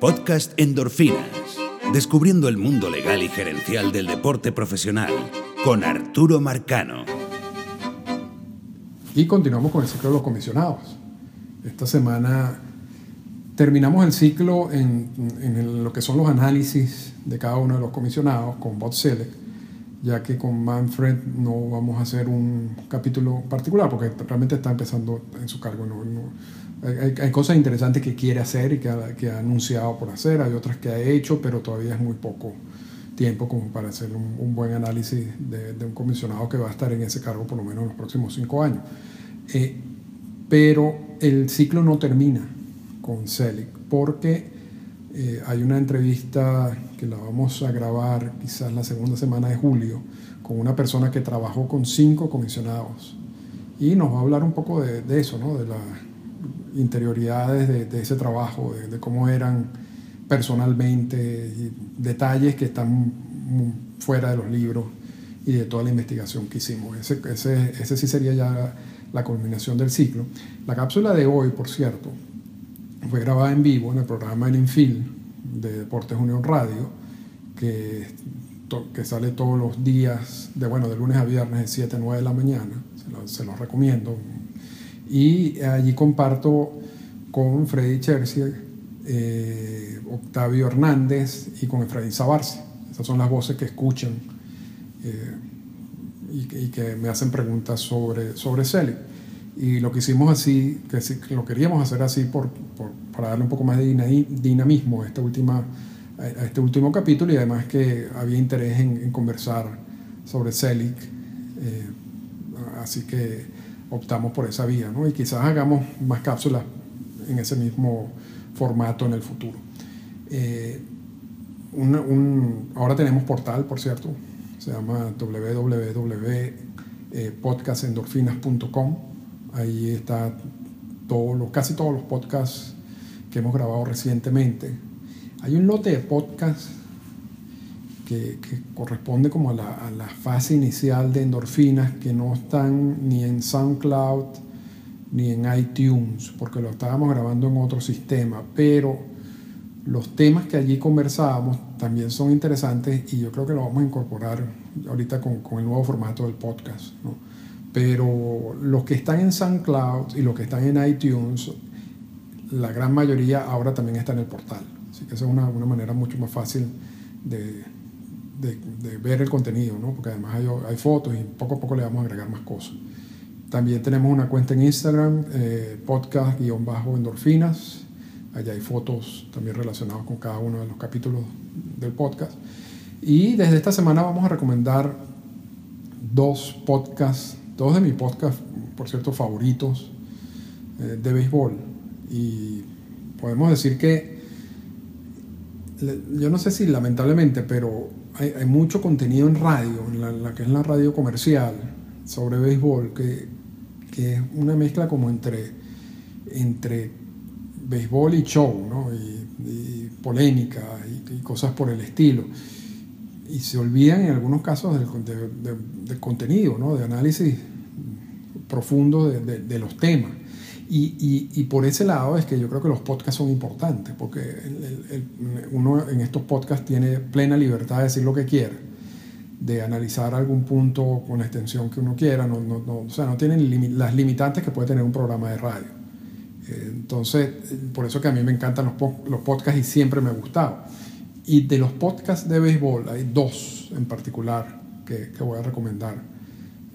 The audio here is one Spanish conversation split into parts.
Podcast Endorfinas. Descubriendo el mundo legal y gerencial del deporte profesional con Arturo Marcano. Y continuamos con el ciclo de los comisionados. Esta semana terminamos el ciclo en, lo que son los análisis de cada uno de los comisionados con Bot Select, ya que con Manfred no vamos a hacer un capítulo particular porque realmente está empezando en su cargo. Hay, hay, cosas interesantes que quiere hacer y que ha, que ha, anunciado por hacer, hay otras que ha hecho, pero todavía es muy poco tiempo como para hacer un, un buen análisis de, de, un comisionado que va a estar en ese cargo por lo menos en los próximos cinco años. Eh, pero el ciclo no termina con Selig, porque eh, hay una entrevista que la vamos a grabar quizás la segunda semana de julio con una persona que trabajó con cinco comisionados y nos va a hablar un poco de, de eso, ¿no? de las interioridades de, de ese trabajo, de, cómo eran personalmente, detalles que están fuera de los libros y de toda la investigación que hicimos. Ese, ese, ese sí sería ya la, culminación del ciclo. La cápsula de hoy, por cierto, fue grabada en vivo en el programa El Infil de Deportes Unión Radio, que, que sale todos los días, de, bueno, de lunes a viernes de 7 a 9 de la mañana, se los se lo recomiendo. Y allí comparto con Freddy Chersier, eh, Octavio Hernández y con Efraín Zabarce. Esas son las voces que escuchan eh, y, y, que me hacen preguntas sobre, sobre Celi. Y lo que hicimos así, que lo queríamos hacer así por, por, para darle un poco más de dinamismo a, esta última, a este último capítulo y además que había interés en, en conversar sobre Celic. Eh, así que optamos por esa vía, ¿no? Y quizás hagamos más cápsulas en ese mismo formato en el futuro. Eh, un, un, ahora tenemos portal, por cierto, se llama www.podcastendorfinas.com Ahí está todo lo, casi todos los podcasts que hemos grabado recientemente. Hay un lote de podcasts que, que corresponde como a la, a la, fase inicial de endorfinas que no están ni en SoundCloud ni en iTunes, porque lo estábamos grabando en otro sistema, pero los temas que allí conversábamos también son interesantes y yo creo que lo vamos a incorporar ahorita con, con el nuevo formato del podcast. ¿no? pero los que están en SoundCloud y los que están en iTunes, la gran mayoría ahora también está en el portal. Así que esa es una, una manera mucho más fácil de, de, de, ver el contenido, ¿no? porque además hay, hay, fotos y poco a poco le vamos a agregar más cosas. También tenemos una cuenta en Instagram, eh, podcast-endorfinas. Allá hay fotos también relacionadas con cada uno de los capítulos del podcast. Y desde esta semana vamos a recomendar dos podcasts dos de mis podcasts, por cierto, favoritos eh, de béisbol. Y podemos decir que, yo no sé si lamentablemente, pero hay, mucho contenido en radio, en la, que es la radio comercial, sobre béisbol, que, que es una mezcla como entre, entre béisbol y show, ¿no? y, y polémica y, cosas por el estilo y se olvidan en algunos casos del, de, de, de contenido, ¿no? de análisis profundo de, de los temas. Y, y, y, por ese lado es que yo creo que los podcasts son importantes, porque el, el, uno en estos podcasts tiene plena libertad de decir lo que quiera, de analizar algún punto con la extensión que uno quiera, no, no, no o sea, no tienen limi las limitantes que puede tener un programa de radio. Entonces, por eso que a mí me encantan los, los podcasts y siempre me ha gustado. Y de los podcasts de béisbol hay dos en particular que, que voy a recomendar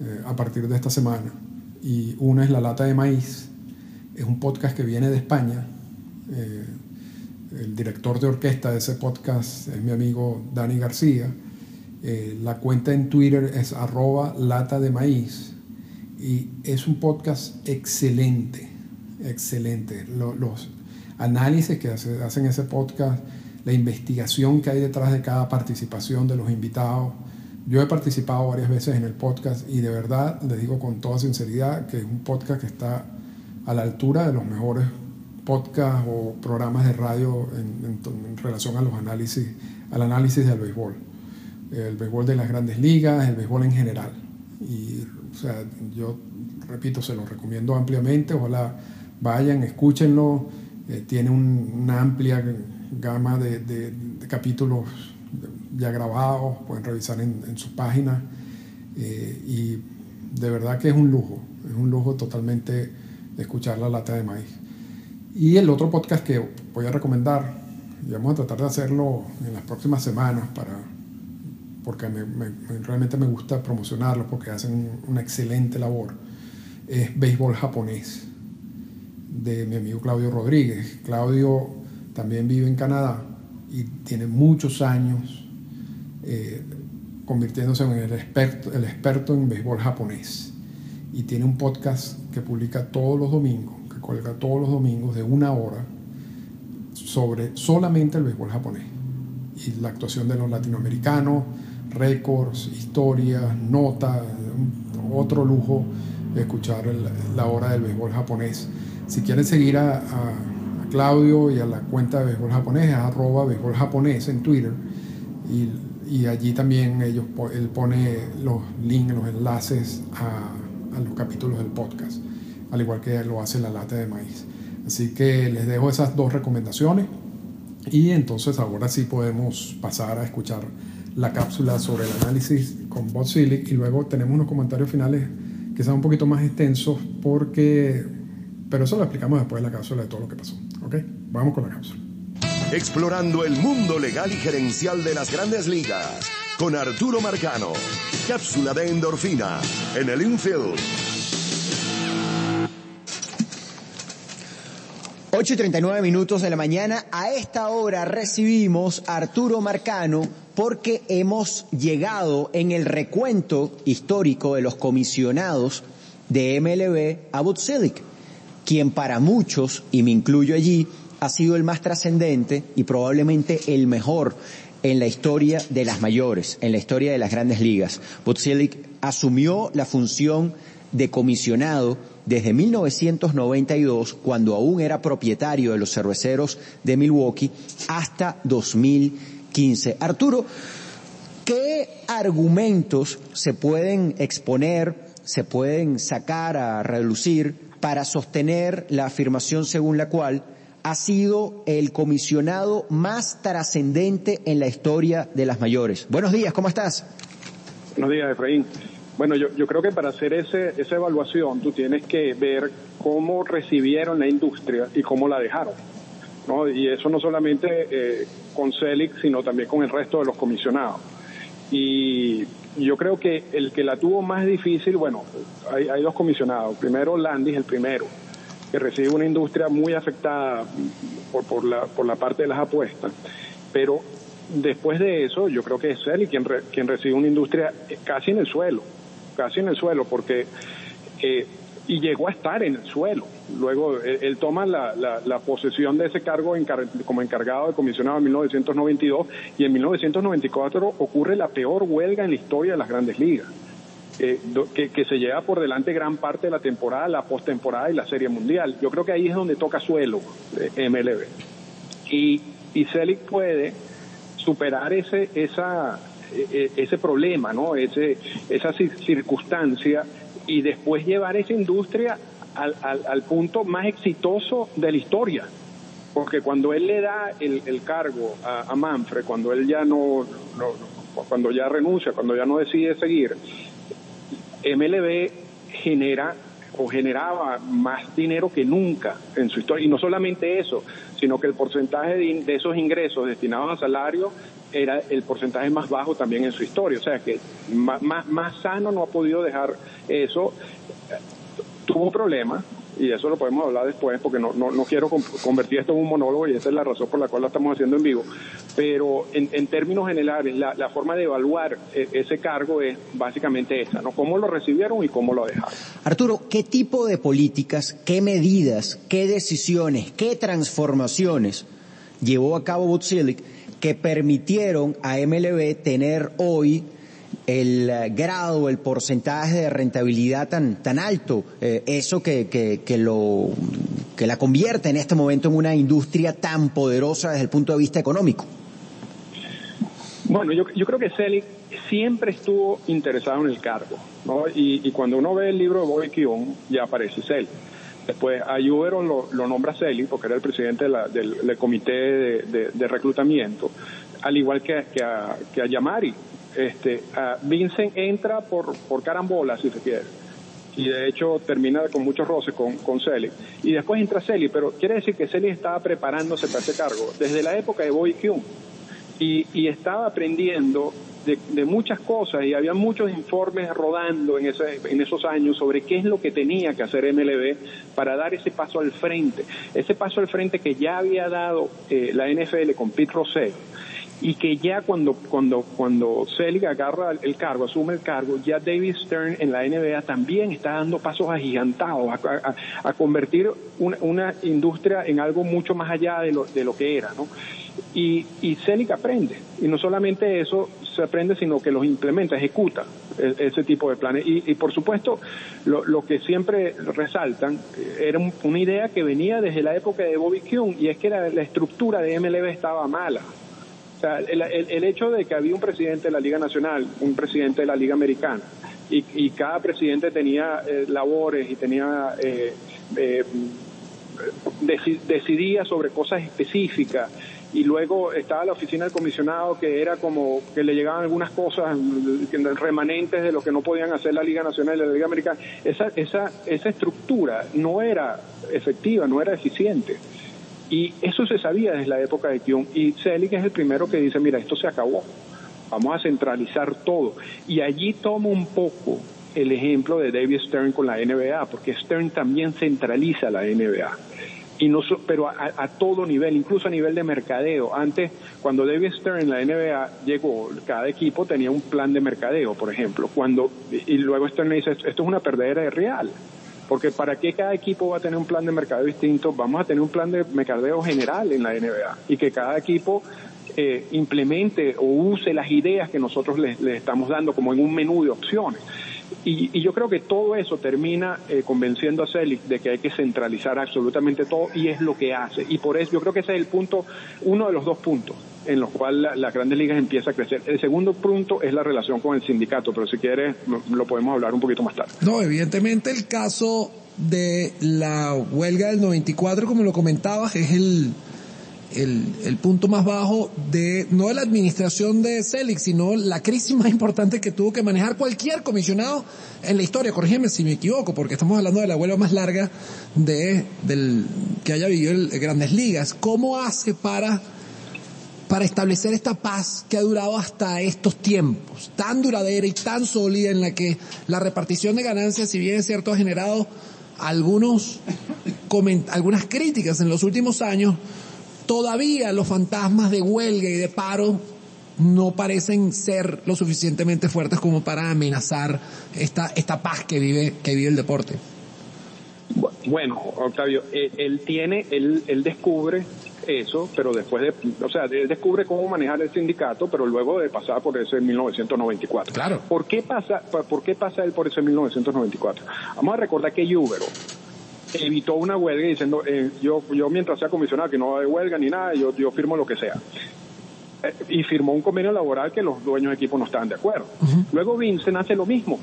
eh, a partir de esta semana. Y una es La Lata de Maíz, es un podcast que viene de España. Eh, el director de orquesta de ese podcast es mi amigo Dani García. Eh, la cuenta en Twitter es arroba lata de maíz y es un podcast excelente, excelente. Los, análisis que hace, hacen ese podcast la investigación que hay detrás de cada participación de los invitados. Yo he participado varias veces en el podcast y de verdad les digo con toda sinceridad que es un podcast que está a la altura de los mejores podcasts o programas de radio en, en, en relación a los análisis, al análisis del béisbol. El béisbol de las grandes ligas, el béisbol en general. Y o sea, yo repito, se lo recomiendo ampliamente. Ojalá vayan, escúchenlo. Eh, tiene un, una amplia gama de, capítulos ya grabados, pueden revisar en, su página. Eh, y de verdad que es un lujo, es un lujo totalmente escuchar la lata de maíz. Y el otro podcast que voy a recomendar, y vamos a tratar de hacerlo en las próximas semanas para, porque realmente me gusta promocionarlo porque hacen una excelente labor, es Béisbol Japonés de mi amigo Claudio Rodríguez. Claudio también vive en Canadá y tiene muchos años eh, convirtiéndose en el experto, el experto en béisbol japonés. Y tiene un podcast que publica todos los domingos, que cuelga todos los domingos de una hora sobre solamente el béisbol japonés y la actuación de los latinoamericanos, récords, historias, notas, otro lujo escuchar la hora del béisbol japonés. Si quieren seguir a, Claudio y a la cuenta de béisbol japonés, es arroba béisbol japonés en Twitter. Y, allí también ellos, él pone los links, los enlaces a, a, los capítulos del podcast, al igual que lo hace la lata de maíz. Así que les dejo esas dos recomendaciones y entonces ahora sí podemos pasar a escuchar la cápsula sobre el análisis con Botsilic y luego tenemos unos comentarios finales que sean un poquito más extensos porque pero eso lo explicamos después de la cápsula de todo lo que pasó. ¿Ok? Vamos con la cápsula. Explorando el mundo legal y gerencial de las grandes ligas. Con Arturo Marcano. Cápsula de endorfina. En el infield. 8 y 39 minutos de la mañana. A esta hora recibimos a Arturo Marcano porque hemos llegado en el recuento histórico de los comisionados de MLB a Butzilic quien para muchos, y me incluyo allí, ha sido el más trascendente y probablemente el mejor en la historia de las mayores, en la historia de las grandes ligas. Butzilic asumió la función de comisionado desde 1992, cuando aún era propietario de los cerveceros de Milwaukee, hasta 2015. Arturo, ¿qué argumentos se pueden exponer, se pueden sacar a relucir para sostener la afirmación según la cual ha sido el comisionado más trascendente en la historia de las mayores. Buenos días, ¿cómo estás? Buenos días, Efraín. Bueno, yo, yo creo que para hacer ese, esa evaluación tú tienes que ver cómo recibieron la industria y cómo la dejaron. ¿no? Y eso no solamente eh, con Celix, sino también con el resto de los comisionados. Y yo creo que el que la tuvo más difícil, bueno, hay, hay dos comisionados. Primero, Landis, el primero, que recibe una industria muy afectada por, por, la, por la parte de las apuestas. Pero después de eso, yo creo que es él quien, quien recibe una industria casi en el suelo, casi en el suelo, porque eh, y llegó a estar en el suelo. Luego él, toma la, la, posesión de ese cargo como encargado de comisionado en 1992 y en 1994 ocurre la peor huelga en la historia de las grandes ligas. Eh, que, se lleva por delante gran parte de la temporada, la postemporada y la Serie Mundial. Yo creo que ahí es donde toca suelo eh, MLB. Y, y Selig puede superar ese, esa, e, e, ese problema, ¿no? ese, esa circunstancia y después llevar esa industria al, al, punto más exitoso de la historia. Porque cuando él le da el, el cargo a, a, Manfred, cuando él ya no, cuando ya renuncia, cuando ya no decide seguir, MLB genera o generaba más dinero que nunca en su historia. Y no solamente eso, sino que el porcentaje de, esos ingresos destinados a salario era el porcentaje más bajo también en su historia. O sea que más, más, sano no ha podido dejar eso. Tuvo problemas, y eso lo podemos hablar después porque no, no, no, quiero convertir esto en un monólogo y esa es la razón por la cual lo estamos haciendo en vivo. Pero en, en términos generales, la, la, forma de evaluar e, ese cargo es básicamente esa, ¿no? Cómo lo recibieron y cómo lo dejaron. Arturo, ¿qué tipo de políticas, qué medidas, qué decisiones, qué transformaciones llevó a cabo Butzilic que permitieron a MLB tener hoy el eh, grado, el porcentaje de rentabilidad tan, tan alto, eh, eso que, que, lo, que la convierte en este momento en una industria tan poderosa desde el punto de vista económico? Bueno, yo, yo creo que Selig siempre estuvo interesado en el cargo, ¿no? Y, y cuando uno ve el libro de Bobby Kion, ya aparece Selig. Después a Jubero lo, lo nombra Celi, porque era el presidente del, comité de, reclutamiento, al igual que, a, que a Yamari. Este, Vincent entra por, por carambola, si se quiere. Y de hecho termina con muchos roces con, con Celi. Y después entra Celi, pero quiere decir que Celi estaba preparándose para ese cargo. Desde la época de Bobby Kuhn y, y estaba aprendiendo de, de, muchas cosas y había muchos informes rodando en, ese, esos años sobre qué es lo que tenía que hacer MLB para dar ese paso al frente, ese paso al frente que ya había dado eh, la NFL con Pete Rosell y que ya cuando cuando cuando Selig agarra el cargo, asume el cargo, ya David Stern en la NBA también está dando pasos agigantados a, a, convertir una, una, industria en algo mucho más allá de lo, de lo que era, ¿no? Y, y Selig aprende, y no solamente eso se aprende, sino que los implementa, ejecuta e, ese tipo de planes. Y, y por supuesto, lo, lo, que siempre resaltan eh, era una idea que venía desde la época de Bobby Kuhn, y es que la, la estructura de MLB estaba mala el, hecho de que había un presidente de la Liga Nacional, un presidente de la Liga Americana, y, cada presidente tenía eh, labores y tenía eh, eh, decidía sobre cosas específicas y luego estaba la oficina del comisionado que era como que le llegaban algunas cosas remanentes de lo que no podían hacer la Liga Nacional y la Liga Americana. Esa, esa, esa estructura no era efectiva, no era eficiente. Y eso se sabía desde la época de Kion. Y Selig es el primero que dice, mira, esto se acabó. Vamos a centralizar todo. Y allí tomo un poco el ejemplo de David Stern con la NBA, porque Stern también centraliza la NBA. Y no, pero a, todo nivel, incluso a nivel de mercadeo. Antes, cuando David Stern en la NBA llegó, cada equipo tenía un plan de mercadeo, por ejemplo. Cuando, y luego Stern le dice, esto es una perdedera de real. Porque ¿para qué cada equipo va a tener un plan de mercadeo distinto? Vamos a tener un plan de mercadeo general en la NBA y que cada equipo eh, implemente o use las ideas que nosotros les, estamos dando como en un menú de opciones. Y, yo creo que todo eso termina eh, convenciendo a Celic de que hay que centralizar absolutamente todo y es lo que hace. Y por eso yo creo que ese es el punto, uno de los dos puntos en los cuales las grandes ligas empieza a crecer. El segundo punto es la relación con el sindicato, pero si quieres lo podemos hablar un poquito más tarde. No, evidentemente el caso de la huelga del 94, como lo comentabas, es el, el, punto más bajo de, no de la administración de Celix, sino la crisis más importante que tuvo que manejar cualquier comisionado en la historia. Corrígeme si me equivoco, porque estamos hablando de la huelga más larga de, del, que haya vivido el Grandes Ligas. ¿Cómo hace para para establecer esta paz que ha durado hasta estos tiempos, tan duradera y tan sólida en la que la repartición de ganancias, si bien es cierto, ha generado algunos, algunas críticas en los últimos años, todavía los fantasmas de huelga y de paro no parecen ser lo suficientemente fuertes como para amenazar esta, esta paz que vive, que vive el deporte. Bueno, Octavio, eh, él, tiene, él, él descubre eso, pero después de, o sea, descubre cómo manejar el sindicato, pero luego de pasar por ese 1994. Claro. ¿Por qué pasa, por qué pasa él por ese 1994? Vamos a recordar que Yubero evitó una huelga diciendo, eh, yo, yo mientras sea comisionado, que no va a huelga ni nada, yo, yo firmo lo que sea. Eh, y firmó un convenio laboral que los dueños de equipo no estaban de acuerdo. Luego Vincent hace lo mismo,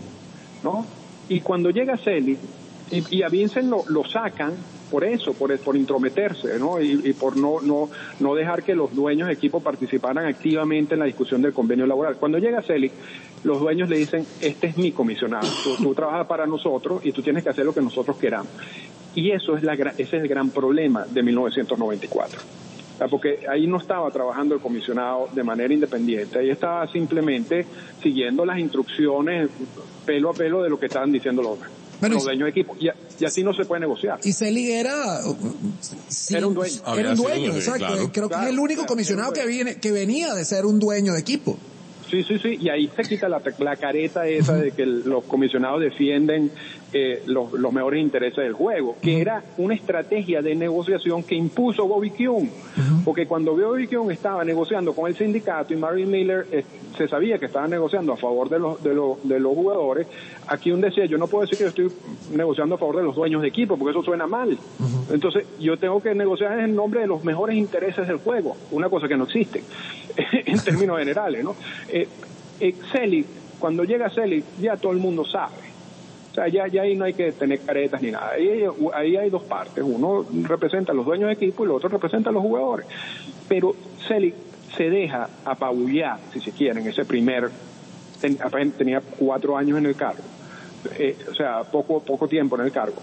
¿no? Y cuando llega Celi, y, a Vincent lo, lo sacan por eso, por, por intrometerse, ¿no? Y, por no, no, no dejar que los dueños de equipo participaran activamente en la discusión del convenio laboral. Cuando llega Celic, los dueños le dicen, este es mi comisionado, tú, trabajas para nosotros y tú tienes que hacer lo que nosotros queramos. Y eso es la, ese es el gran problema de 1994 porque ahí no estaba trabajando el comisionado de manera independiente, ahí estaba simplemente siguiendo las instrucciones pelo a pelo de lo que estaban diciendo los demás los dueños de equipo. Y, así no se puede negociar. Y Celi era... era un dueño. Era un dueño, exacto. Creo que es el único comisionado que, viene, que venía de ser un dueño de equipo. Sí, sí, sí, y ahí se quita la, la careta esa de que los comisionados defienden eh, los, los, mejores intereses del juego, que era una estrategia de negociación que impuso Bobby Kuhn, porque cuando Bobby Kuhn estaba negociando con el sindicato y Marvin Miller eh, se sabía que estaba negociando a favor de los, de, los, de los jugadores, aquí un decía, yo no puedo decir que yo estoy negociando a favor de los dueños de equipo, porque eso suena mal. Entonces, yo tengo que negociar en nombre de los mejores intereses del juego, una cosa que no existe en términos generales, ¿no? Eh, eh, cuando llega Celi, ya todo el mundo sabe O sea, ya, ya ahí no hay que tener caretas ni nada. Ahí, hay dos partes. Uno representa a los dueños de equipo y el otro representa a los jugadores. Pero Celic se deja apabullar, si se quiere, en ese primer... tenía cuatro años en el cargo. Eh, o sea, poco, poco tiempo en el cargo.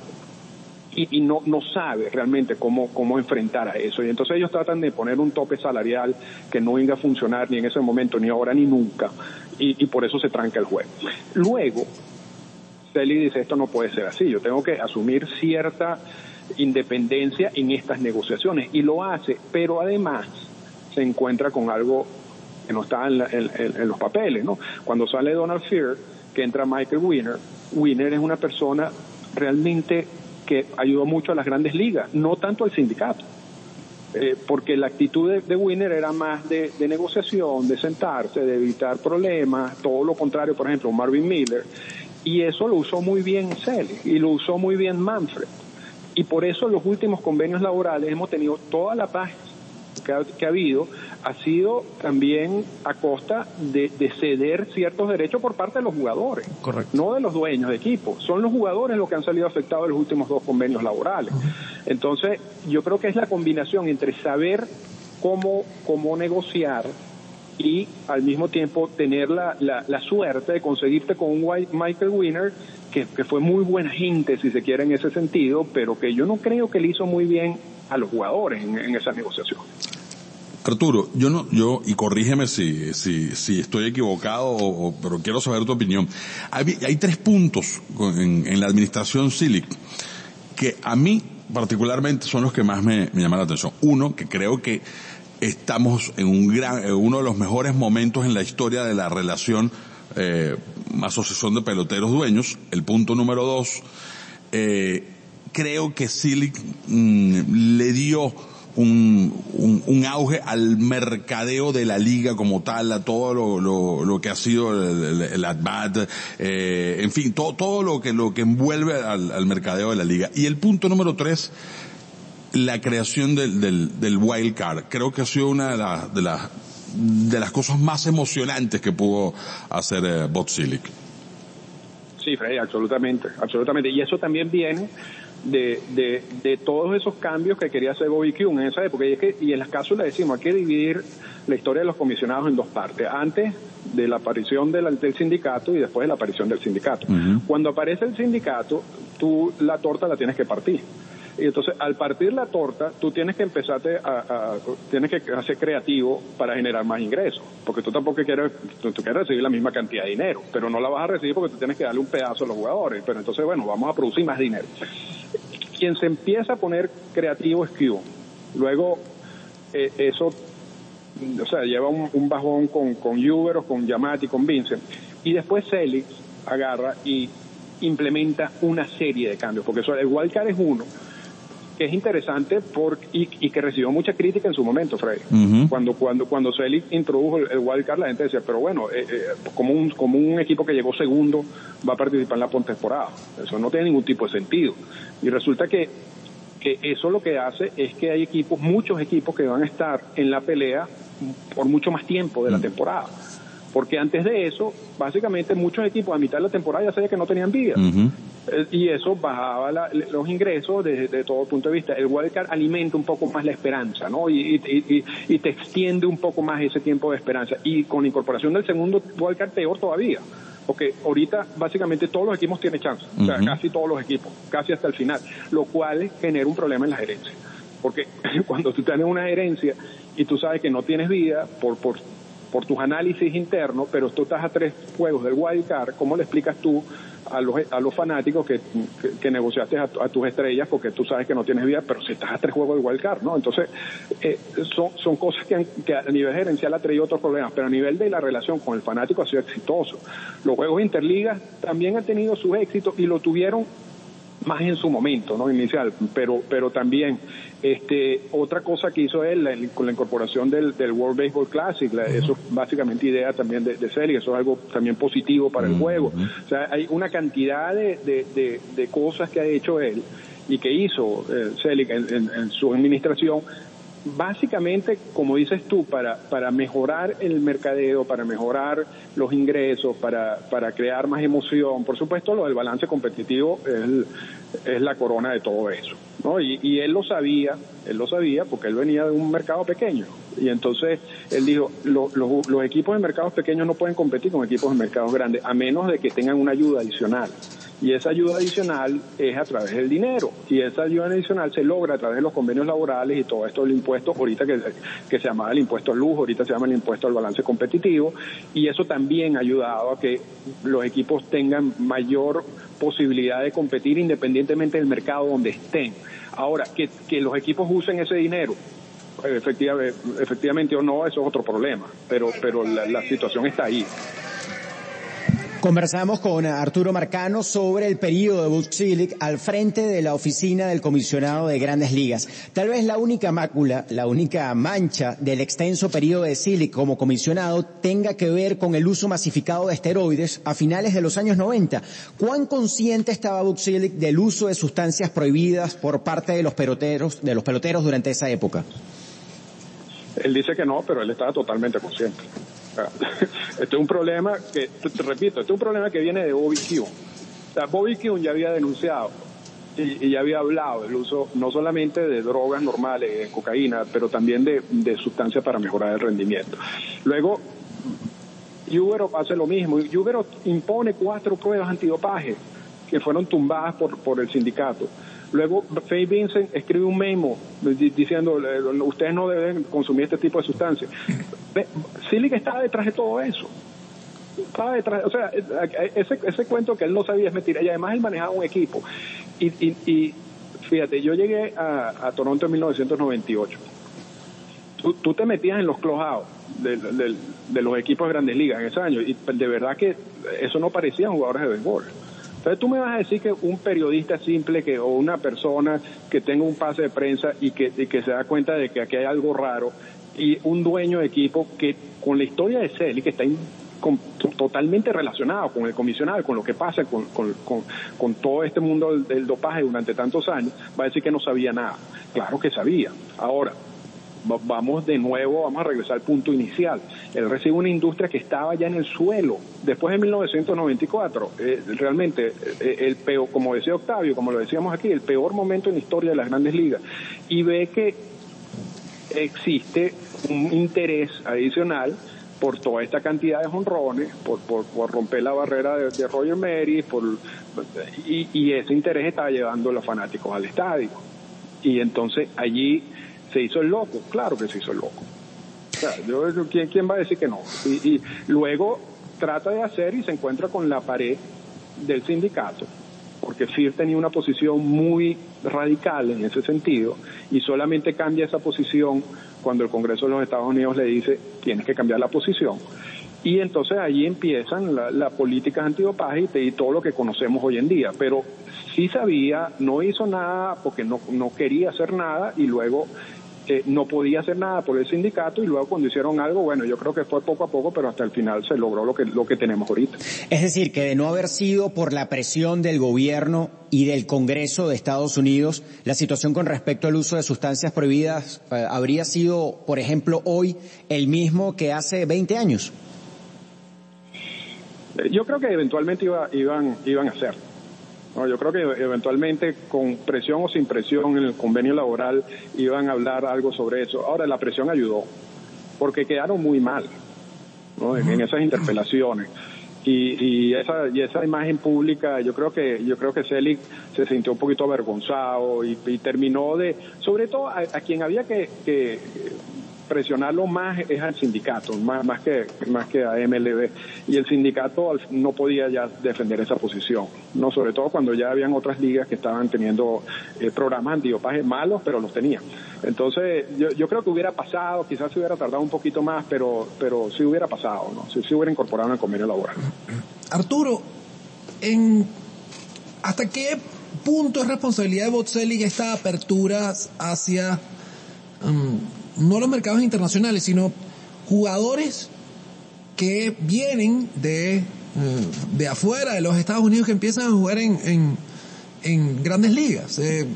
Y, y, no, no sabe realmente cómo, cómo enfrentar a eso. Y entonces ellos tratan de poner un tope salarial que no venga a funcionar ni en ese momento, ni ahora, ni nunca. Y, y por eso se tranca el juego. Luego, Celi dice, esto no puede ser así, yo tengo que asumir cierta independencia en estas negociaciones. Y lo hace, pero además se encuentra con algo que no está en, la, en, los papeles, ¿no? Cuando sale Donald Fear, que entra Michael Winner, Winner es una persona realmente que ayudó mucho a las grandes ligas, no tanto al sindicato. Eh, porque la actitud de, de, Winner era más de, negociación, de sentarse, de evitar problemas, todo lo contrario, por ejemplo, Marvin Miller, y eso lo usó muy bien Celis y lo usó muy bien Manfred. Y por eso en los últimos convenios laborales hemos tenido toda la paz que ha, que ha habido, ha sido también a costa de, de, ceder ciertos derechos por parte de los jugadores, Correcto. no de los dueños de equipo. Son los jugadores los que han salido afectados en los últimos dos convenios laborales. Entonces, yo creo que es la combinación entre saber cómo, cómo negociar y al mismo tiempo tener la, la, suerte de conseguirte con un Michael Winner que, que, fue muy buena gente, si se quiere, en ese sentido, pero que yo no creo que le hizo muy bien a los jugadores en, en esa negociación. Arturo, yo no, yo, y corrígeme si, si, si estoy equivocado, o, pero quiero saber tu opinión. Hay, hay tres puntos en, en, la administración Silic que a mí particularmente son los que más me, me llaman la atención. Uno, que creo que estamos en un gran, uno de los mejores momentos en la historia de la relación eh, asociación de peloteros dueños. El punto número dos, eh, creo que Silic mmm, le dio un, un, un, auge al mercadeo de la liga como tal, a todo lo, lo, lo que ha sido el, el, el at-bat, eh, en fin, todo, todo lo que, lo que envuelve al, al mercadeo de la liga. Y el punto número tres, la creación del, del, del wild card. Creo que ha sido una de, la, de, la, de las cosas más emocionantes que pudo hacer eh, Bob Silic. Sí, Freddy, absolutamente, absolutamente. Y eso también viene de, de, de, todos esos cambios que quería hacer Bobby Kuhn en esa época. Y, es que, y en las cápsulas decimos, hay que dividir la historia de los comisionados en dos partes. Antes de la aparición del, del sindicato y después de la aparición del sindicato. Uh -huh. Cuando aparece el sindicato, tú la torta la tienes que partir. Y entonces, al partir la torta, tú tienes que empezarte a, a, tienes que hacer creativo para generar más ingresos. Porque tú tampoco quieres, tú, quieres recibir la misma cantidad de dinero, pero no la vas a recibir porque tú tienes que darle un pedazo a los jugadores. Pero entonces, bueno, vamos a producir más dinero. Quien se empieza a poner creativo es Q. Luego, eh, eso, o sea, lleva un, un bajón con, con Uber o con Yamati, con Vincent. Y después Celix agarra y implementa una serie de cambios, porque eso, el wildcard es uno, que es interesante por, y, y, que recibió mucha crítica en su momento, Freddy. Uh -huh. Cuando cuando cuando Celic introdujo el, el wildcard, la gente decía, pero bueno, eh, eh, como, un, como un equipo que llegó segundo va a participar en la postemporada. Eso no tiene ningún tipo de sentido. Y resulta que, que eso lo que hace es que hay equipos, muchos equipos que van a estar en la pelea por mucho más tiempo de la temporada. Porque antes de eso, básicamente muchos equipos a mitad de la temporada ya sabían que no tenían vida. Uh -huh. Y eso bajaba la, los ingresos desde, todo punto de vista. El wildcard alimenta un poco más la esperanza, ¿no? Y, y, y, y, te extiende un poco más ese tiempo de esperanza. Y con la incorporación del segundo wildcard, peor todavía. Porque ahorita básicamente todos los equipos tienen chance. Uh -huh. O sea, casi todos los equipos, casi hasta el final. Lo cual genera un problema en la gerencia. Porque cuando tú tienes una gerencia y tú sabes que no tienes vida por, por por tus análisis internos, pero tú estás a tres juegos del wild card, ¿cómo le explicas tú a los, a los fanáticos que, que, negociaste a, a, tus estrellas porque tú sabes que no tienes vida, pero si estás a tres juegos del wild card, ¿no? Entonces, eh, son, son cosas que, que, a nivel gerencial ha traído otros problemas, pero a nivel de la relación con el fanático ha sido exitoso. Los juegos interligas también han tenido sus éxitos y lo tuvieron más en su momento, ¿no? Inicial, pero, pero también, este, otra cosa que hizo él la, con la incorporación del, del World Baseball Classic, la, uh -huh. eso es básicamente idea también de, de eso es algo también positivo para uh -huh. el juego. O sea, hay una cantidad de, de, de, de cosas que ha hecho él y que hizo eh, Selig en, en, en, su administración básicamente, como dices tú, para, para mejorar el mercadeo, para mejorar los ingresos, para, para crear más emoción. Por supuesto, lo del balance competitivo es, es la corona de todo eso. ¿no? Y, él lo sabía, él lo sabía porque él venía de un mercado pequeño. Y entonces él dijo, lo, lo, los equipos de mercados pequeños no pueden competir con equipos de mercados grandes, a menos de que tengan una ayuda adicional. Y esa ayuda adicional es a través del dinero. Y esa ayuda adicional se logra a través de los convenios laborales y todo esto del impuesto, ahorita que, que se llamaba el impuesto al lujo, ahorita se llama el impuesto al balance competitivo. Y eso también ha ayudado a que los equipos tengan mayor posibilidad de competir independientemente del mercado donde estén. Ahora, que, que los equipos usen ese dinero, efectivamente, efectivamente o no, eso es otro problema, pero, pero la, la situación está ahí. Conversamos con Arturo Marcano sobre el periodo de Butzilic al frente de la oficina del comisionado de Grandes Ligas. Tal vez la única mácula, la única mancha del extenso periodo de Silic como comisionado tenga que ver con el uso masificado de esteroides a finales de los años 90. ¿Cuán consciente estaba Butzilic del uso de sustancias prohibidas por parte de los peloteros, de los peloteros durante esa época? Él dice que no, pero él estaba totalmente consciente. Este es un problema que, te repito, este es un problema que viene de Bobby sea, Bobby Kuhn ya había denunciado y, y, ya había hablado del uso no solamente de drogas normales, de cocaína, pero también de, de sustancias para mejorar el rendimiento. Luego, Uberop hace lo mismo. Uberop impone cuatro pruebas antidopaje que fueron tumbadas por, por el sindicato. Luego, Faye Vincent escribe un memo diciendo, ustedes no deben consumir este tipo de sustancias. Silic estaba detrás de todo eso. Estaba detrás, o sea, ese, ese cuento que él no sabía es mentira. Y además él manejaba un equipo. Y, y, y fíjate, yo llegué a, Toronto en 1998. Tú, tú te metías en los closeados de, de, de, los equipos de grandes ligas en ese año. Y de verdad que eso no parecían jugadores de béisbol. Entonces tú me vas a decir que un periodista simple que o una persona que tenga un pase de prensa y que, que se da cuenta de que aquí hay algo raro y un dueño de equipo que con la historia de Celi que está totalmente relacionado con el comisionado, con lo que pasa con, con, con, todo este mundo del dopaje durante tantos años, va a decir que no sabía nada. Claro que sabía. Ahora, vamos de nuevo, vamos a regresar al punto inicial. Él recibe una industria que estaba ya en el suelo. Después de 1994, eh, realmente, eh, el peor, como decía Octavio, como lo decíamos aquí, el peor momento en la historia de las grandes ligas. Y ve que existe un interés adicional por toda esta cantidad de jonrones, por, por, por romper la barrera de, Roger Mary, por, y, y ese interés estaba llevando a los fanáticos al estadio. Y entonces allí se hizo el loco, claro que se hizo el loco. O sea, yo, ¿quién, ¿quién, va a decir que no? Y, y, luego trata de hacer y se encuentra con la pared del sindicato, porque FIR tenía una posición muy radical en ese sentido y solamente cambia esa posición cuando el Congreso de los Estados Unidos le dice tienes que cambiar la posición. Y entonces allí empiezan las la políticas antidopaje y, y todo lo que conocemos hoy en día. Pero sí sabía, no hizo nada porque no, no quería hacer nada y luego eh, no podía hacer nada por el sindicato y luego cuando hicieron algo, bueno, yo creo que fue poco a poco, pero hasta el final se logró lo que, lo que tenemos ahorita. Es decir, que de no haber sido por la presión del gobierno y del Congreso de Estados Unidos, la situación con respecto al uso de sustancias prohibidas eh, habría sido, por ejemplo, hoy el mismo que hace 20 años. Yo creo que eventualmente iba, iban, iban a ser. No, yo creo que eventualmente con presión o sin presión en el convenio laboral iban a hablar algo sobre eso. Ahora la presión ayudó porque quedaron muy mal ¿no? en, esas interpelaciones. Y, y, esa y esa imagen pública yo creo que yo creo que Selig se sintió un poquito avergonzado y, y terminó de sobre todo a, a quien había que, que presionarlo más es al sindicato, más, más, que, más que a MLB. Y el sindicato no podía ya defender esa posición, no sobre todo cuando ya habían otras ligas que estaban teniendo eh, programas antidopaje malos, pero los tenían. Entonces, yo, yo, creo que hubiera pasado, quizás se hubiera tardado un poquito más, pero, pero sí hubiera pasado, ¿no? Sí, hubiera incorporado en el convenio laboral. Arturo, ¿hasta qué punto es responsabilidad de Botzelig esta apertura hacia um, no los mercados internacionales, sino jugadores que vienen de, de afuera, de los Estados Unidos, que empiezan a jugar en, en, en grandes ligas. Eh,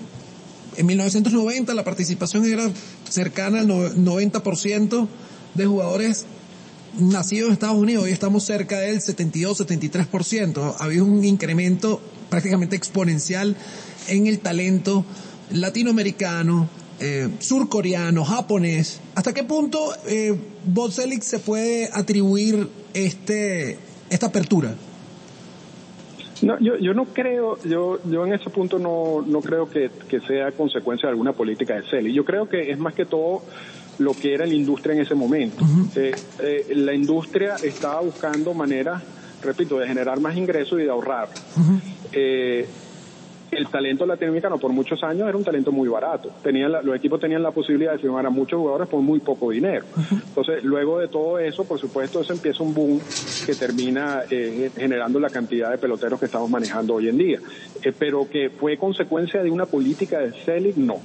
en 1990 la participación era cercana al 90% de jugadores nacidos en Estados Unidos. Hoy estamos cerca del 72-73%. Ha habido un incremento prácticamente exponencial en el talento latinoamericano, eh, surcoreano, japonés. ¿Hasta qué punto eh, se puede atribuir este esta apertura? No, yo, yo no creo, yo, yo en ese punto no, no creo que, sea consecuencia de alguna política de CELI. Yo creo que es más que todo lo que era la industria en ese momento. Eh, eh, la industria estaba buscando maneras, repito, de generar más ingresos y de ahorrar el talento latinoamericano por muchos años era un talento muy barato. Tenían los equipos tenían la posibilidad de firmar a muchos jugadores por muy poco dinero. Entonces, luego de todo eso, por supuesto, eso empieza un boom que termina eh, generando la cantidad de peloteros que estamos manejando hoy en día. Eh, pero que fue consecuencia de una política de selling, no.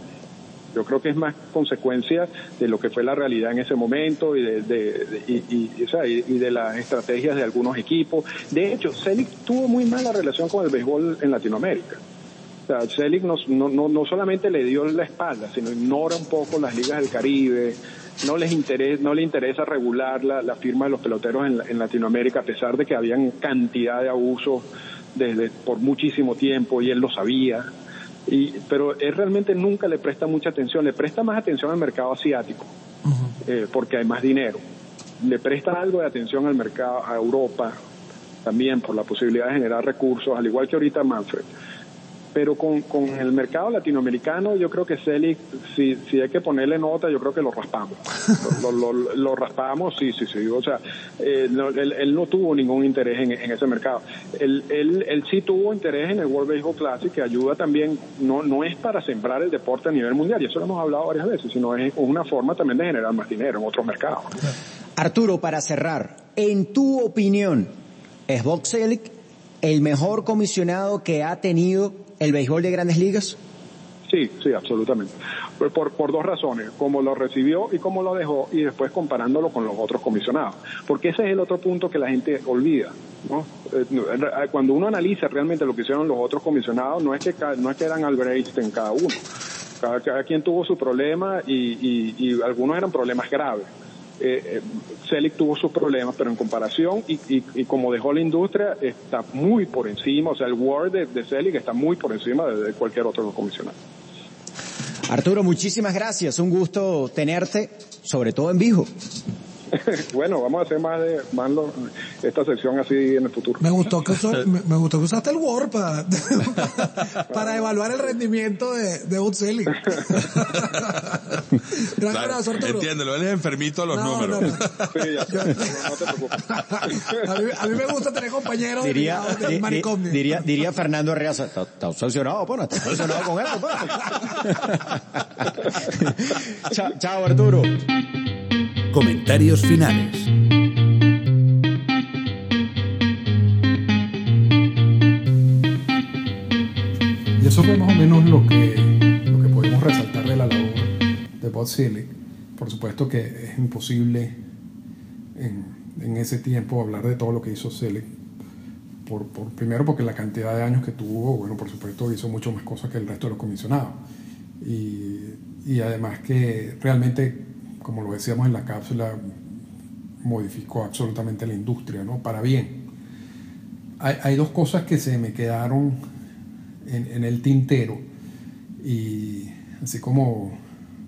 Yo creo que es más consecuencia de lo que fue la realidad en ese momento y de, y, de las estrategias de algunos equipos. De hecho, Selig tuvo muy mala relación con el béisbol en Latinoamérica. O sea, Selig no, no, no, solamente le dio la espalda, sino ignora un poco las ligas del Caribe, no les interesa, no le interesa regular la, firma de los peloteros en, Latinoamérica, a pesar de que habían cantidad de abusos desde por muchísimo tiempo y él lo sabía. Y, pero él realmente nunca le presta mucha atención, le presta más atención al mercado asiático, eh, porque hay más dinero. Le presta algo de atención al mercado, a Europa, también por la posibilidad de generar recursos, al igual que ahorita Manfred pero con, con el mercado latinoamericano yo creo que Celic, si, si hay que ponerle nota, yo creo que lo raspamos. lo, lo, raspamos, sí, sí, sí. O sea, eh, él, no tuvo ningún interés en, en ese mercado. Él, él, él, sí tuvo interés en el World Baseball Classic, que ayuda también, no, no es para sembrar el deporte a nivel mundial, y eso lo hemos hablado varias veces, sino es una forma también de generar más dinero en otros mercados. Arturo, para cerrar, en tu opinión, ¿es Bob Celic el mejor comisionado que ha tenido el béisbol de grandes ligas? Sí, sí, absolutamente. Por, por, dos razones, cómo lo recibió y cómo lo dejó, y después comparándolo con los otros comisionados. Porque ese es el otro punto que la gente olvida. ¿no? Eh, eh, cuando uno analiza realmente lo que hicieron los otros comisionados, no es que, no es que eran Albert en cada uno. Cada, quien tuvo su problema y algunos eran problemas graves eh, Celic tuvo sus problemas, pero en comparación y, y, como dejó la industria, está muy por encima, o sea, el Word de, de Celic está muy por encima de, cualquier otro comisionado. Arturo, muchísimas gracias, un gusto tenerte, sobre todo en vivo. bueno, vamos a hacer más de más esta sección así en el futuro. Me gustó que, me, gustó que usaste el Word para, para evaluar el rendimiento de, de Utselli. Gran abrazo, Arturo. Entiéndelo, él es enfermito a los números. No, Sí, ya, no, te preocupes. a, mí, a mí me gusta tener compañeros diría. Diría, diría Fernando Reaza, está obsesionado, pues, está obsesionado con eso, pues. chao, chao, Arturo. Comentarios finales. Y eso fue más o menos lo que, lo que podemos resaltar de la labor de Bob Silly. Por supuesto que es imposible en, en, ese tiempo hablar de todo lo que hizo Selig. Por, por, primero porque la cantidad de años que tuvo, bueno, por supuesto hizo mucho más cosas que el resto de los comisionados. Y, y además que realmente como lo decíamos en la cápsula, modificó absolutamente la industria, ¿no? Para bien. Hay, dos cosas que se me quedaron en, el tintero y así como,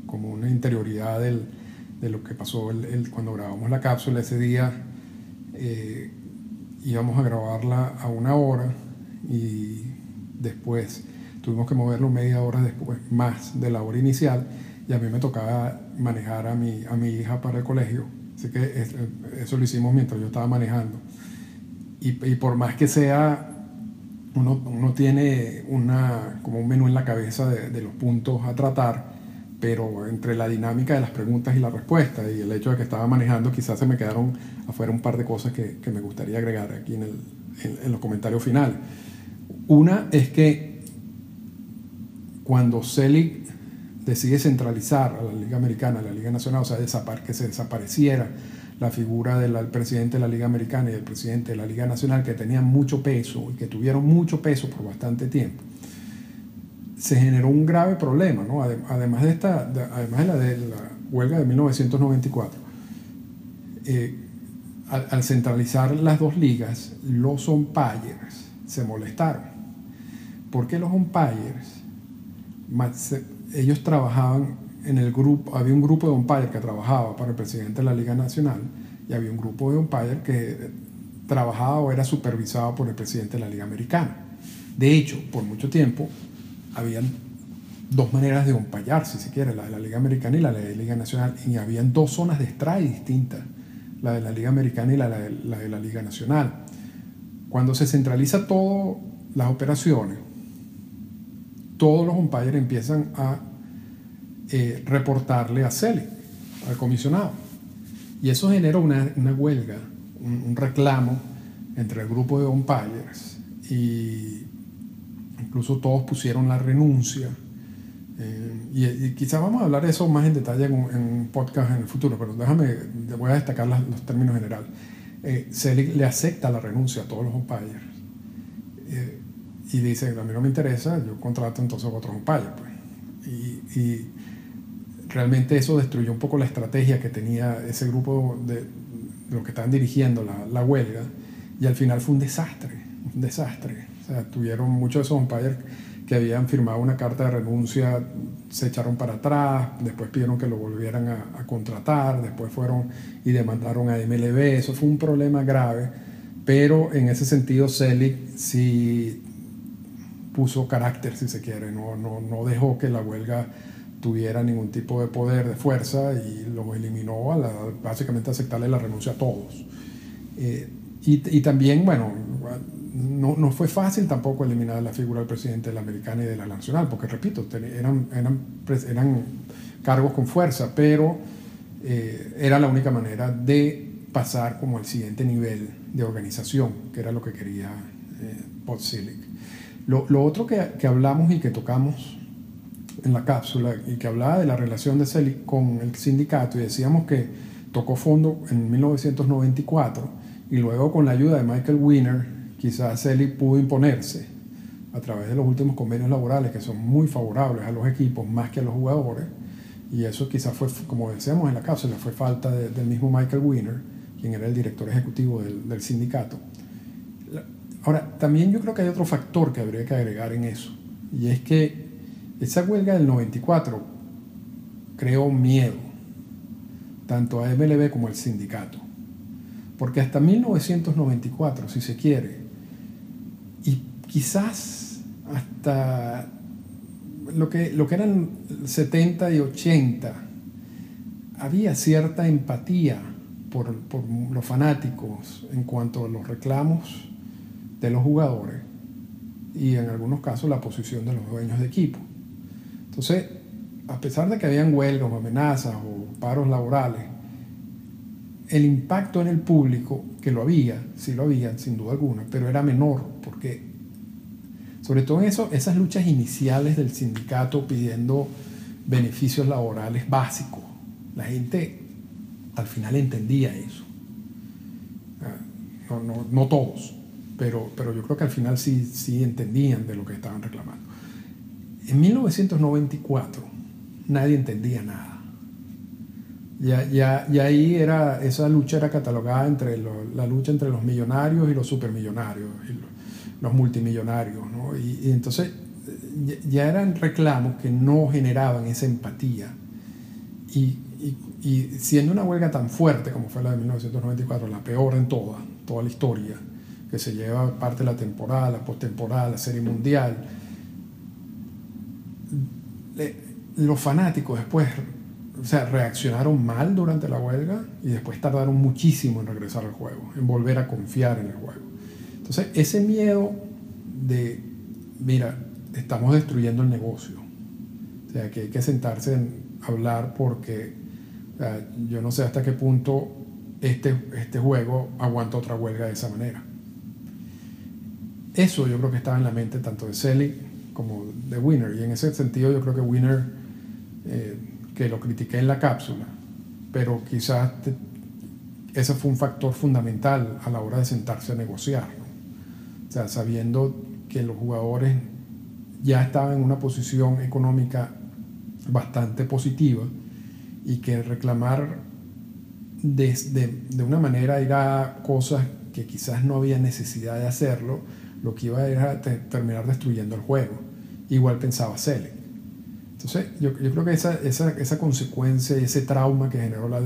como una interioridad de lo que pasó el, cuando grabamos la cápsula ese día. Eh, íbamos a grabarla a una hora y después tuvimos que moverlo media hora después, más de la hora inicial y a mí me tocaba manejar a mi, a mi hija para el colegio. Así que eso lo hicimos mientras yo estaba manejando. Y, y por más que sea, uno, uno, tiene una, como un menú en la cabeza de, de, los puntos a tratar, pero entre la dinámica de las preguntas y la respuesta y el hecho de que estaba manejando, quizás se me quedaron afuera un par de cosas que, que me gustaría agregar aquí en, el, en, en los comentarios finales. Una es que cuando Selig decide centralizar a la Liga Americana, a la Liga Nacional, o sea, que se desapareciera la figura del presidente de la Liga Americana y del presidente de la Liga Nacional, que tenían mucho peso y que tuvieron mucho peso por bastante tiempo. se generó un grave problema, ¿no? además, de esta, además de la, de la huelga de 1994. Eh, al, centralizar las dos ligas, los umpires se molestaron. Porque los umpires, ellos trabajaban en el grupo, había un grupo de umpires que trabajaba para el presidente de la Liga Nacional y había un grupo de umpires que trabajaba o era supervisado por el presidente de la Liga Americana. De hecho, por mucho tiempo, habían dos maneras de umpallar, si se quiere, la de la Liga Americana y la de la Liga Nacional, y habían dos zonas de strike distintas, la de la Liga Americana y la de la, Liga Nacional. Cuando se centraliza todas las operaciones, todos los umpires empiezan a eh, reportarle a CELI, al comisionado. Y eso generó una, huelga, un, un, reclamo entre el grupo de umpires y incluso todos pusieron la renuncia. Eh, y, quizás vamos a hablar de eso más en detalle en un, podcast en el futuro, pero déjame, voy a destacar los términos generales. Eh, se le, acepta la renuncia a todos los umpires eh, y dice, a mí no me interesa, yo contrato entonces a otros umpires. Pues. Y, y, realmente eso destruyó un poco la estrategia que tenía ese grupo de, los que estaban dirigiendo la, la huelga y al final fue un desastre, un desastre tuvieron muchos de esos umpires que habían firmado una carta de renuncia, se echaron para atrás, después pidieron que lo volvieran a, contratar, después fueron y demandaron a MLB, eso fue un problema grave, pero en ese sentido Selig sí puso carácter, si se quiere, no, no, no dejó que la huelga tuviera ningún tipo de poder, de fuerza, y lo eliminó a la, básicamente aceptarle la renuncia a todos. Eh, y, y, también, bueno, no, no, fue fácil tampoco eliminar la figura del presidente de la americana y de la nacional, porque repito, eran, eran, eran cargos con fuerza, pero eh, era la única manera de pasar como al siguiente nivel de organización, que era lo que quería eh, Lo, otro que, hablamos y que tocamos en la cápsula y que hablaba de la relación de Selig con el sindicato y decíamos que tocó fondo en 1994 y luego con la ayuda de Michael Wiener quizás Celi pudo imponerse a través de los últimos convenios laborales que son muy favorables a los equipos más que a los jugadores. Y eso quizás fue, como decíamos en la cárcel, fue falta del mismo Michael Wiener, quien era el director ejecutivo del, sindicato. Ahora, también yo creo que hay otro factor que habría que agregar en eso, y es que esa huelga del 94 creó miedo, tanto a MLB como al sindicato. Porque hasta 1994, si se quiere, quizás hasta lo que, lo que eran 70 y 80, había cierta empatía por, por, los fanáticos en cuanto a los reclamos de los jugadores y en algunos casos la posición de los dueños de equipo. Entonces, a pesar de que habían huelgas o amenazas o paros laborales, el impacto en el público, que lo había, sí lo había, sin duda alguna, pero era menor, porque sobre todo en eso, esas luchas iniciales del sindicato pidiendo beneficios laborales básicos. La gente al final entendía eso. Ah, no, todos, pero, pero yo creo que al final sí, sí entendían de lo que estaban reclamando. En 1994 nadie entendía nada. Ya, ya, ya ahí era, esa lucha era catalogada entre la lucha entre los millonarios y los supermillonarios los multimillonarios. ¿no? Y, entonces ya eran reclamos que no generaban esa empatía. Y, y, siendo una huelga tan fuerte como fue la de 1994, la peor en toda, toda la historia, que se lleva parte de la temporada, la postemporada, la serie mundial, los fanáticos después o sea, reaccionaron mal durante la huelga y después tardaron muchísimo en regresar al juego, en volver a confiar en el juego. Entonces, ese miedo de, mira, estamos destruyendo el negocio. O sea, que hay que sentarse en hablar porque yo no sé hasta qué punto este, este juego aguanta otra huelga de esa manera. Eso yo creo que estaba en la mente tanto de Selly como de Winner. Y en ese sentido yo creo que Winner, eh, que lo critiqué en la cápsula, pero quizás ese fue un factor fundamental a la hora de sentarse a negociar. O sea, sabiendo que los jugadores ya estaba en una posición económica bastante positiva y que reclamar de, de, una manera era cosas que quizás no había necesidad de hacerlo, lo que iba era terminar destruyendo el juego. Igual pensaba Selec. Entonces, yo, yo, creo que esa, esa, esa, consecuencia ese trauma que generó la,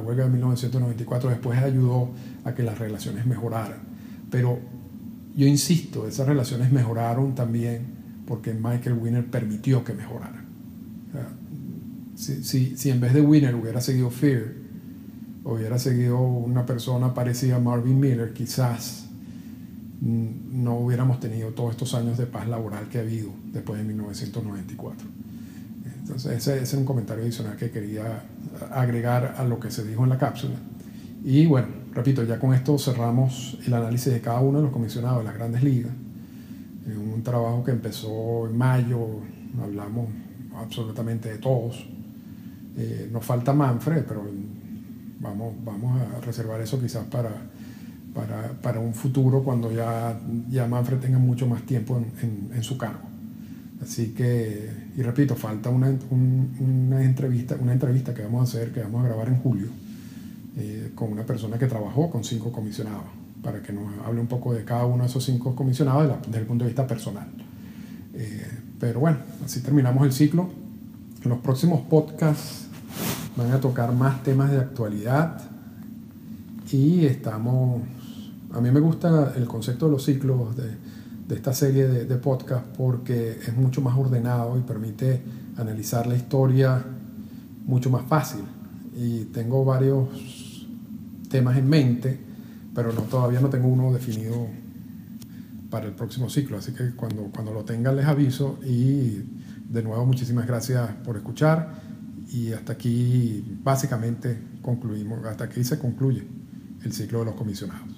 huelga de 1994 después ayudó a que las relaciones mejoraran. Pero yo insisto, esas relaciones mejoraron también porque Michael Winner permitió que mejoraran. si, si, si, en vez de Winner hubiera seguido Fear, hubiera seguido una persona parecida a Marvin Miller, quizás no hubiéramos tenido todos estos años de paz laboral que ha habido después de 1994. Entonces, ese, es un comentario adicional que quería agregar a lo que se dijo en la cápsula. Y bueno, repito, ya con esto cerramos el análisis de cada uno de los comisionados de las grandes ligas. Un trabajo que empezó en mayo, hablamos absolutamente de todos. Eh, nos falta Manfred, pero vamos, vamos a reservar eso quizás para, para, para, un futuro cuando ya, ya Manfred tenga mucho más tiempo en, en, su cargo. Así que, y repito, falta una, una, entrevista, una entrevista que vamos a hacer, que vamos a grabar en julio, eh, con una persona que trabajó con cinco comisionados, para que nos hable un poco de cada uno de esos cinco comisionados desde el punto de vista personal. Eh, pero bueno, así terminamos el ciclo. En los próximos podcasts van a tocar más temas de actualidad y estamos, a mí me gusta el concepto de los ciclos de, esta serie de, de podcast porque es mucho más ordenado y permite analizar la historia mucho más fácil. Y tengo varios temas en mente, pero todavía no tengo uno definido para el próximo ciclo. Así que cuando, cuando lo tengan les aviso y de nuevo muchísimas gracias por escuchar y hasta aquí básicamente concluimos, hasta aquí se concluye el ciclo de los comisionados.